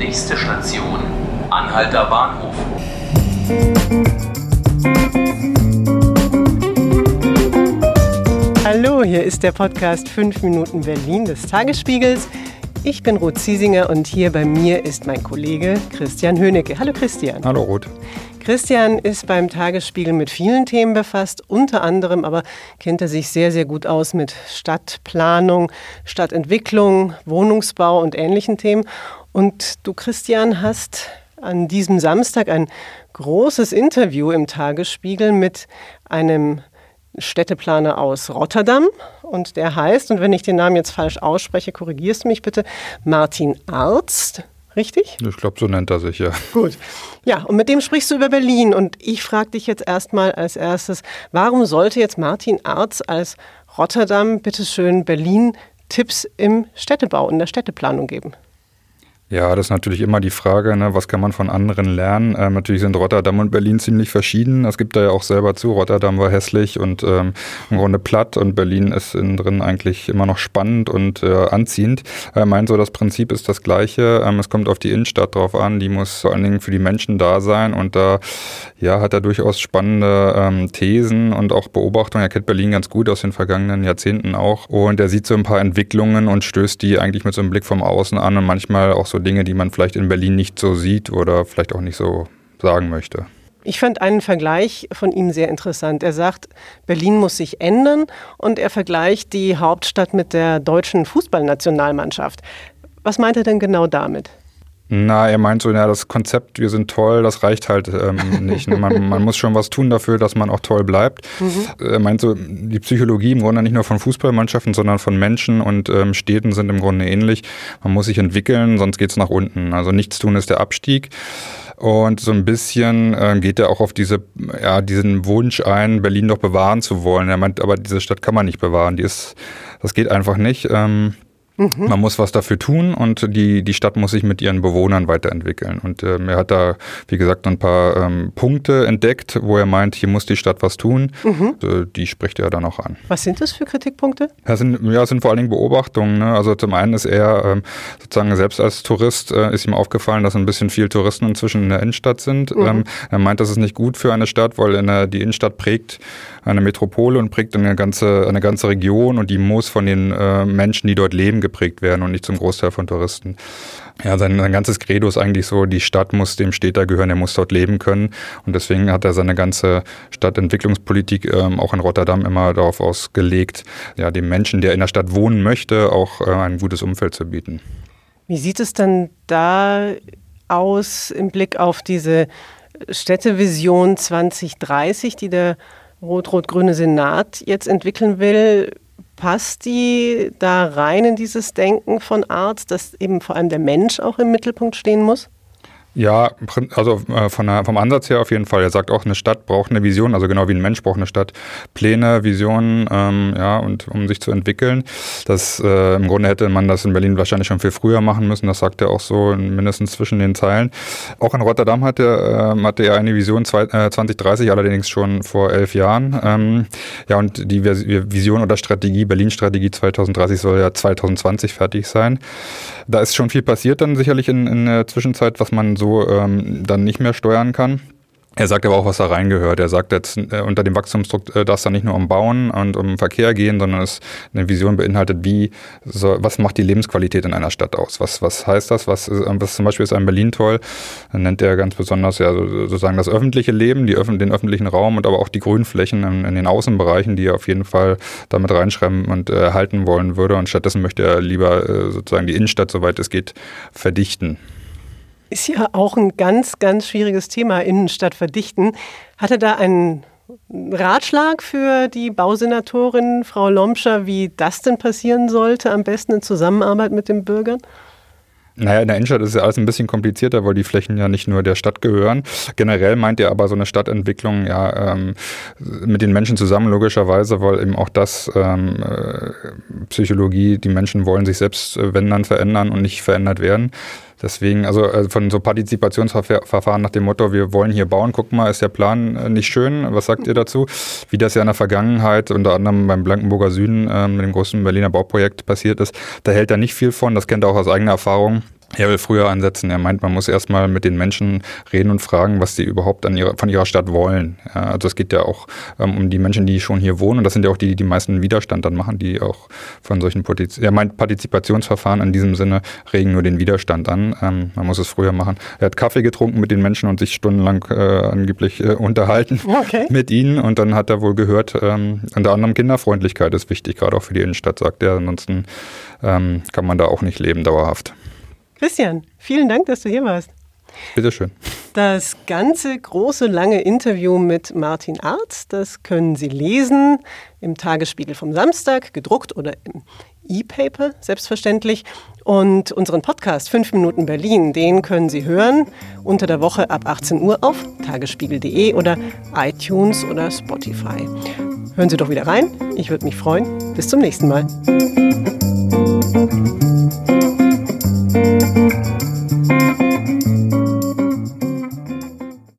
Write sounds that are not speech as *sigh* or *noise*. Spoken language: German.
Nächste Station, Anhalter Bahnhof. Hallo, hier ist der Podcast 5 Minuten Berlin des Tagesspiegels. Ich bin Ruth Ziesinger und hier bei mir ist mein Kollege Christian Höhnecke. Hallo Christian. Hallo Ruth. Christian ist beim Tagesspiegel mit vielen Themen befasst, unter anderem aber kennt er sich sehr, sehr gut aus mit Stadtplanung, Stadtentwicklung, Wohnungsbau und ähnlichen Themen. Und du, Christian, hast an diesem Samstag ein großes Interview im Tagesspiegel mit einem Städteplaner aus Rotterdam und der heißt, und wenn ich den Namen jetzt falsch ausspreche, korrigierst du mich bitte, Martin Arzt. Richtig? Ich glaube, so nennt er sich, ja. Gut. Ja, und mit dem sprichst du über Berlin. Und ich frage dich jetzt erstmal als erstes, warum sollte jetzt Martin Arz als Rotterdam, bitteschön, Berlin Tipps im Städtebau, in der Städteplanung geben? Ja, das ist natürlich immer die Frage, ne, was kann man von anderen lernen? Ähm, natürlich sind Rotterdam und Berlin ziemlich verschieden. Es gibt da ja auch selber zu. Rotterdam war hässlich und ähm, im Grunde platt und Berlin ist innen drin eigentlich immer noch spannend und äh, anziehend. Er meint so, das Prinzip ist das gleiche. Ähm, es kommt auf die Innenstadt drauf an. Die muss vor allen Dingen für die Menschen da sein und da ja, hat er durchaus spannende ähm, Thesen und auch Beobachtungen. Er kennt Berlin ganz gut aus den vergangenen Jahrzehnten auch und er sieht so ein paar Entwicklungen und stößt die eigentlich mit so einem Blick vom Außen an und manchmal auch so Dinge, die man vielleicht in Berlin nicht so sieht oder vielleicht auch nicht so sagen möchte. Ich fand einen Vergleich von ihm sehr interessant. Er sagt, Berlin muss sich ändern und er vergleicht die Hauptstadt mit der deutschen Fußballnationalmannschaft. Was meint er denn genau damit? Na, er meint so, ja, das Konzept, wir sind toll, das reicht halt ähm, *laughs* nicht. Man, man, muss schon was tun dafür, dass man auch toll bleibt. Mhm. Er meint so, die Psychologie im Grunde nicht nur von Fußballmannschaften, sondern von Menschen und ähm, Städten sind im Grunde ähnlich. Man muss sich entwickeln, sonst geht's nach unten. Also nichts tun ist der Abstieg. Und so ein bisschen äh, geht er auch auf diese, ja, diesen Wunsch ein, Berlin doch bewahren zu wollen. Er meint, aber diese Stadt kann man nicht bewahren. Die ist, das geht einfach nicht. Ähm, Mhm. Man muss was dafür tun und die, die Stadt muss sich mit ihren Bewohnern weiterentwickeln. Und ähm, er hat da, wie gesagt, ein paar ähm, Punkte entdeckt, wo er meint, hier muss die Stadt was tun. Mhm. Äh, die spricht er dann auch an. Was sind das für Kritikpunkte? Das sind, ja, das sind vor allen Dingen Beobachtungen. Ne? Also zum einen ist er ähm, sozusagen selbst als Tourist, äh, ist ihm aufgefallen, dass ein bisschen viel Touristen inzwischen in der Innenstadt sind. Mhm. Ähm, er meint, das ist nicht gut für eine Stadt, weil in der, die Innenstadt prägt eine Metropole und prägt eine ganze, eine ganze Region und die muss von den äh, Menschen, die dort leben, geprägt werden und nicht zum Großteil von Touristen. Ja, sein, sein ganzes Credo ist eigentlich so, die Stadt muss dem Städter gehören, er muss dort leben können. Und deswegen hat er seine ganze Stadtentwicklungspolitik ähm, auch in Rotterdam immer darauf ausgelegt, ja, dem Menschen, der in der Stadt wohnen möchte, auch äh, ein gutes Umfeld zu bieten. Wie sieht es dann da aus im Blick auf diese Städtevision 2030, die der rot-rot-grüne Senat jetzt entwickeln will, passt die da rein in dieses Denken von Arzt, dass eben vor allem der Mensch auch im Mittelpunkt stehen muss? Ja, also äh, von der, vom Ansatz her auf jeden Fall. Er sagt auch, eine Stadt braucht eine Vision, also genau wie ein Mensch braucht eine Stadt Pläne, Visionen, ähm, ja, und um sich zu entwickeln. Das äh, im Grunde hätte man das in Berlin wahrscheinlich schon viel früher machen müssen. Das sagt er auch so mindestens zwischen den Zeilen. Auch in Rotterdam hatte, äh, hatte er eine Vision zwei, äh, 2030, allerdings schon vor elf Jahren. Ähm, ja, und die Vision oder Strategie, Berlin-Strategie 2030 soll ja 2020 fertig sein. Da ist schon viel passiert dann sicherlich in, in der Zwischenzeit, was man so ähm, dann nicht mehr steuern kann. Er sagt aber auch, was da reingehört. Er sagt jetzt, äh, unter dem Wachstumsdruck äh, darf es dann nicht nur um Bauen und um Verkehr gehen, sondern es eine Vision beinhaltet, wie, so, was macht die Lebensqualität in einer Stadt aus? Was, was heißt das? Was, äh, was zum Beispiel ist in Berlin toll? Dann nennt er ganz besonders ja sozusagen das öffentliche Leben, die, den öffentlichen Raum und aber auch die Grünflächen in, in den Außenbereichen, die er auf jeden Fall damit reinschreiben und erhalten wollen würde. Und stattdessen möchte er lieber äh, sozusagen die Innenstadt, soweit es geht, verdichten. Ist ja auch ein ganz, ganz schwieriges Thema, Innenstadt verdichten. Hat er da einen Ratschlag für die Bausenatorin Frau Lomscher, wie das denn passieren sollte, am besten in Zusammenarbeit mit den Bürgern? Naja, in der Innenstadt ist ja alles ein bisschen komplizierter, weil die Flächen ja nicht nur der Stadt gehören. Generell meint er aber so eine Stadtentwicklung ja ähm, mit den Menschen zusammen, logischerweise, weil eben auch das ähm, äh, Psychologie, die Menschen wollen sich selbst, äh, wenn dann, verändern und nicht verändert werden. Deswegen, also äh, von so Partizipationsverfahren nach dem Motto, wir wollen hier bauen, guck mal, ist der Plan äh, nicht schön? Was sagt ihr dazu? Wie das ja in der Vergangenheit, unter anderem beim Blankenburger Süden, ähm, mit dem großen Berliner Bauprojekt passiert ist, da hält er nicht viel von, das kennt er auch aus eigener Erfahrung. Er will früher ansetzen. Er meint, man muss erstmal mit den Menschen reden und fragen, was sie überhaupt an ihrer, von ihrer Stadt wollen. Ja, also es geht ja auch ähm, um die Menschen, die schon hier wohnen. Und das sind ja auch die, die die meisten Widerstand dann machen, die auch von solchen Partiz er meint, Partizipationsverfahren in diesem Sinne regen nur den Widerstand an. Ähm, man muss es früher machen. Er hat Kaffee getrunken mit den Menschen und sich stundenlang äh, angeblich äh, unterhalten okay. mit ihnen. Und dann hat er wohl gehört, ähm, unter anderem Kinderfreundlichkeit ist wichtig, gerade auch für die Innenstadt, sagt er. Ansonsten ähm, kann man da auch nicht leben dauerhaft. Christian, vielen Dank, dass du hier warst. Bitteschön. Das ganze große, lange Interview mit Martin Arz, das können Sie lesen im Tagesspiegel vom Samstag, gedruckt oder im E-Paper, selbstverständlich. Und unseren Podcast 5 Minuten Berlin, den können Sie hören unter der Woche ab 18 Uhr auf tagesspiegel.de oder iTunes oder Spotify. Hören Sie doch wieder rein. Ich würde mich freuen. Bis zum nächsten Mal.